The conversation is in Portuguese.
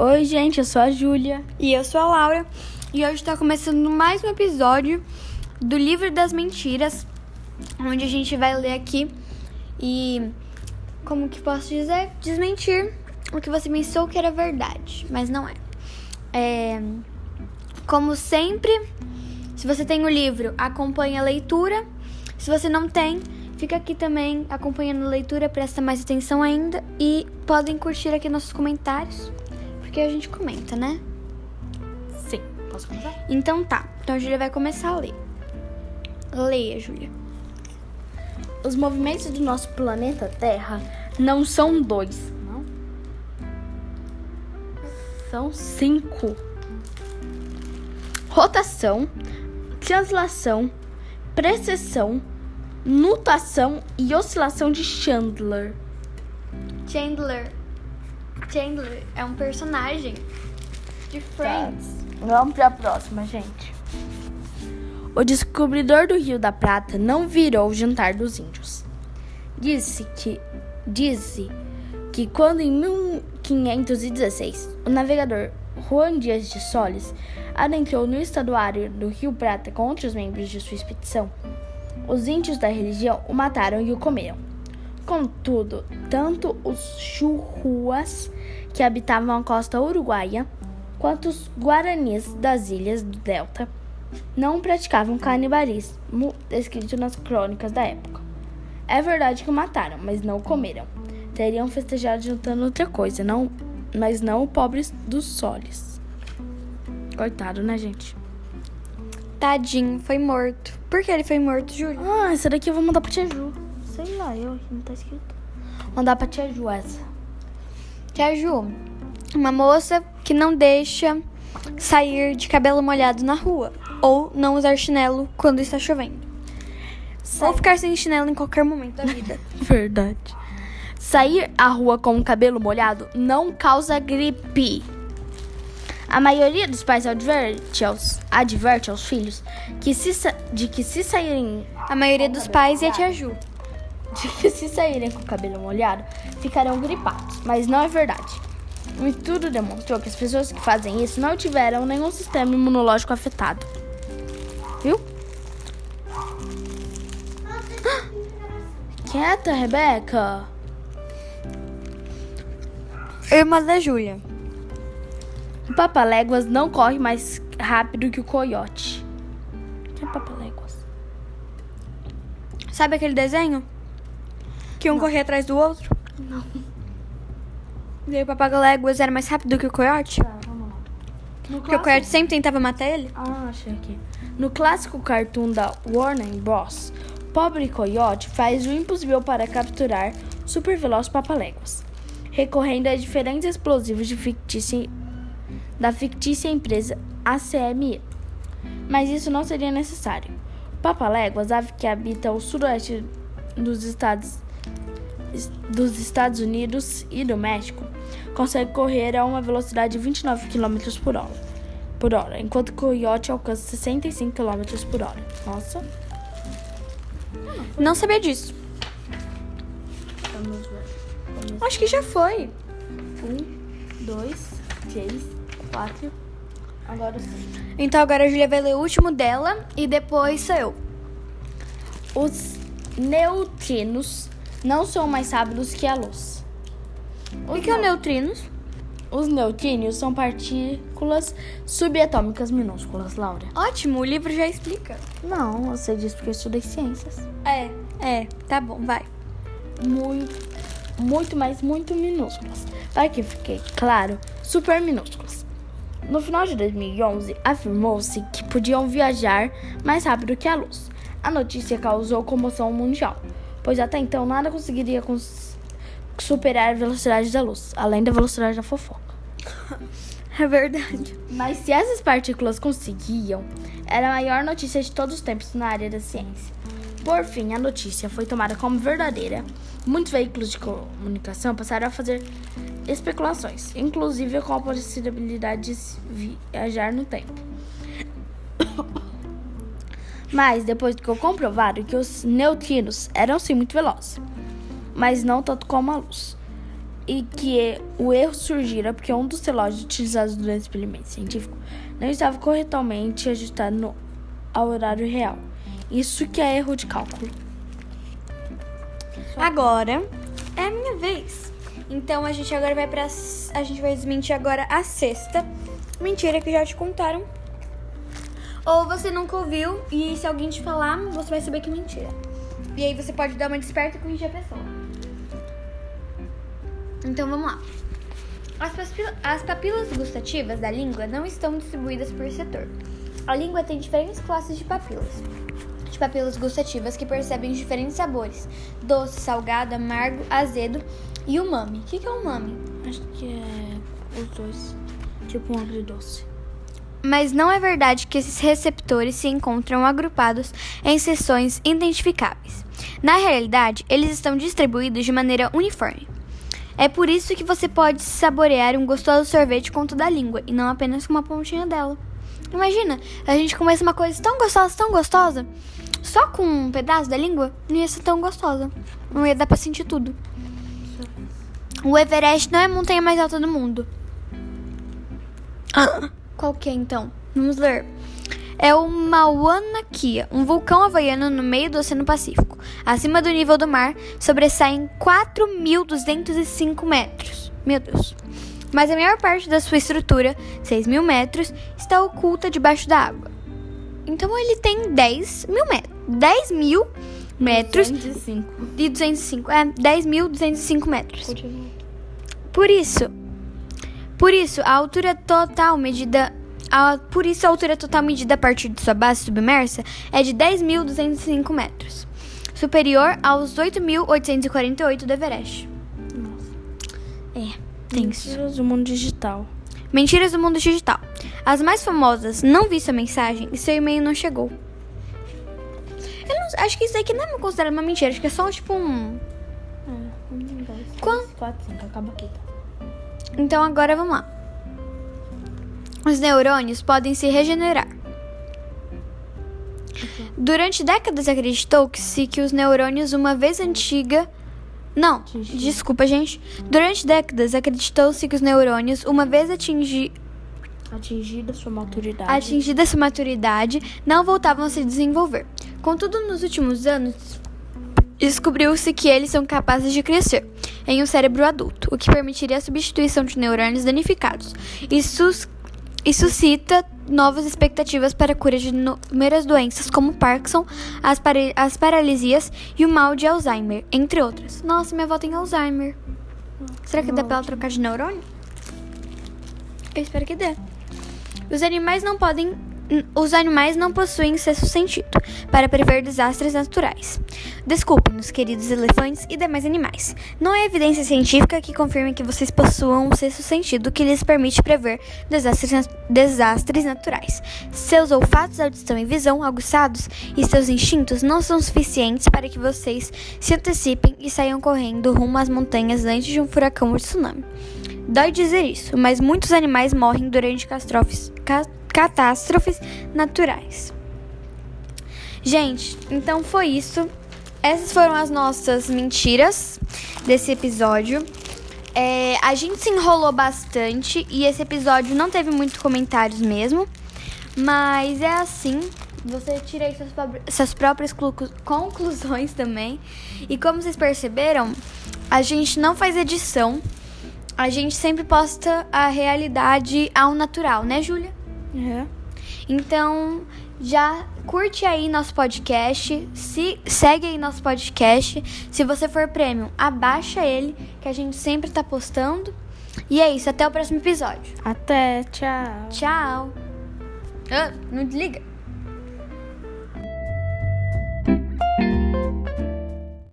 Oi, gente, eu sou a Júlia. E eu sou a Laura. E hoje está começando mais um episódio do Livro das Mentiras, onde a gente vai ler aqui e, como que posso dizer, desmentir o que você pensou que era verdade, mas não é. é como sempre, se você tem o livro, acompanhe a leitura. Se você não tem, fica aqui também acompanhando a leitura, presta mais atenção ainda e podem curtir aqui nossos comentários, porque a gente comenta, né? Sim, posso começar? Então tá, então a Júlia vai começar a ler. Leia, Júlia. Os movimentos do nosso planeta Terra não são dois, não? São cinco. Rotação, translação, precessão, nutação e oscilação de Chandler. Chandler. Chandler é um personagem de Friends. Tá. Vamos para a próxima, gente. O descobridor do Rio da Prata não virou o jantar dos índios. Disse que disse que quando em 1516 o navegador Juan Dias de Solis adentrou no estaduário do Rio Prata com outros membros de sua expedição, os índios da religião o mataram e o comeram. Contudo, tanto os churruas que habitavam a costa uruguaia quanto os guaranis das ilhas do delta não praticavam canibalismo descrito nas crônicas da época. É verdade que o mataram, mas não o comeram. Teriam festejado juntando outra coisa, não, mas não o pobre dos soles. Coitado, né, gente? Tadinho, foi morto. Por que ele foi morto, Júlia? Ah, essa daqui eu vou mandar pra tia Ju. Sei lá, eu não tá escrito. Mandar pra tia Ju essa. Tia Ju, uma moça que não deixa sair de cabelo molhado na rua ou não usar chinelo quando está chovendo. Sai. Ou ficar sem chinelo em qualquer momento da vida. Verdade. Sair à rua com o cabelo molhado não causa gripe. A maioria dos pais adverte aos, adverte aos filhos que se, de que se saírem. A maioria dos pais e a tia Ju. De que se saírem com o cabelo molhado ficarão gripados. Mas não é verdade. O estudo demonstrou que as pessoas que fazem isso não tiveram nenhum sistema imunológico afetado. Viu? Quieta, Rebeca. Irmã da Júlia. O Papaléguas não corre mais rápido que o coiote. Quem é Papaléguas? Sabe aquele desenho? Que um não. corria atrás do outro? Não. E aí o Papaléguas era mais rápido que o coiote? Tá, vamos lá. No Porque clássico... o coiote sempre tentava matar ele? Ah, achei aqui. No clássico cartoon da Warner Bros., Pobre Coyote faz o impossível para capturar super veloz papaléguas, recorrendo a diferentes explosivos de fictícia, da fictícia empresa ACME. Mas isso não seria necessário. Papaléguas, ave que habita o sudoeste dos Estados, dos Estados Unidos e do México, consegue correr a uma velocidade de 29 km por hora por hora, enquanto o coiote alcança 65 km por hora. Nossa. Não sabia disso. Vamos ver. Vamos Acho que já foi. Um, dois, três, quatro. Agora sim. Então agora a Julia vai ler o último dela e depois sou eu. Os neutrinos não são mais rápidos que a luz. O que é neutrinos? Os neutrínios são partículas subatômicas minúsculas, Laura. Ótimo, o livro já explica. Não, você disse porque eu estudei ciências. É, é, tá bom, vai. Muito, muito, mas muito minúsculas. Para que fique claro, super minúsculas. No final de 2011, afirmou-se que podiam viajar mais rápido que a luz. A notícia causou comoção mundial, pois até então nada conseguiria cons superar a velocidade da luz, além da velocidade da fofoca. É verdade. Mas se essas partículas conseguiam, era a maior notícia de todos os tempos na área da ciência. Por fim, a notícia foi tomada como verdadeira. Muitos veículos de comunicação passaram a fazer especulações, inclusive com a possibilidade de viajar no tempo. Mas depois ficou comprovado que os neutrinos eram sim muito velozes mas não tanto como a luz. e que o erro surgira porque um dos relógios utilizados durante o experimento científico não estava corretamente ajustado no, ao horário real. Isso que é erro de cálculo. Agora é a minha vez. Então a gente agora vai para a gente vai desmentir agora a sexta mentira que já te contaram. Ou você nunca ouviu e se alguém te falar, você vai saber que é mentira. E aí você pode dar uma desperta e corrigir a pessoa. Então vamos lá. As, as papilas gustativas da língua não estão distribuídas por setor. A língua tem diferentes classes de papilas. De papilas gustativas que percebem diferentes sabores: doce, salgado, amargo, azedo e umami. O que é umami? Acho que é os dois. Tipo um agridoce. Mas não é verdade que esses receptores se encontram agrupados em seções identificáveis. Na realidade, eles estão distribuídos de maneira uniforme. É por isso que você pode saborear um gostoso sorvete com toda a língua e não apenas com uma pontinha dela. Imagina, a gente começa uma coisa tão gostosa, tão gostosa, só com um pedaço da língua, não ia ser tão gostosa. Não ia dar pra sentir tudo. O Everest não é a montanha mais alta do mundo. Qual que é então? Vamos ler é o Mauna Kea, um vulcão havaiano no meio do Oceano Pacífico. Acima do nível do mar, sobressaem 4.205 metros. Meu Deus. Mas a maior parte da sua estrutura, 6 mil metros, está oculta debaixo da água. Então ele tem 10 mil metros. 10 mil metros. 205. E 205. É, 10.205 metros. Por isso, por isso, a altura total medida a, por isso, a altura total medida a partir de sua base submersa é de 10.205 metros, superior aos 8.848 do Everest. Nossa. É, tenso. Mentiras do mundo digital. Mentiras do mundo digital. As mais famosas não vi sua mensagem e seu e-mail não chegou. Eu não, acho que isso aqui não é considerado uma mentira, acho que é só tipo um. É, um, dois, três, quatro, cinco. Acaba aqui. Tá? Então agora vamos lá. Os neurônios podem se regenerar. Durante décadas acreditou-se que os neurônios, uma vez antiga. Não, desculpa, gente. Durante décadas acreditou-se que os neurônios, uma vez atingi... Atingida sua maturidade. atingida sua maturidade, não voltavam a se desenvolver. Contudo, nos últimos anos, descobriu-se que eles são capazes de crescer em um cérebro adulto, o que permitiria a substituição de neurônios danificados. Isso suscita novas expectativas para a cura de inúmeras doenças como Parkinson, as, as paralisias e o mal de Alzheimer, entre outras. Nossa, minha avó tem Alzheimer. Será que dá pra ela trocar de neurônio? Eu espero que dê. Os animais não podem os animais não possuem sexto sentido para prever desastres naturais. Desculpem-nos, queridos elefantes e demais animais. Não há evidência científica que confirme que vocês possuam um sexto sentido que lhes permite prever desastres, desastres naturais. Seus olfatos, audição e visão aguçados e seus instintos não são suficientes para que vocês se antecipem e saiam correndo rumo às montanhas antes de um furacão ou tsunami. Dói dizer isso, mas muitos animais morrem durante catástrofes catástrofes naturais. Gente, então foi isso. Essas foram as nossas mentiras desse episódio. É, a gente se enrolou bastante e esse episódio não teve muitos comentários mesmo. Mas é assim. Você tira aí suas, suas próprias conclusões também. E como vocês perceberam, a gente não faz edição. A gente sempre posta a realidade ao natural, né, Júlia? Uhum. Então, já curte aí nosso podcast, se segue aí nosso podcast. Se você for premium, abaixa ele, que a gente sempre tá postando. E é isso, até o próximo episódio. Até, tchau. Tchau. Ah, não desliga.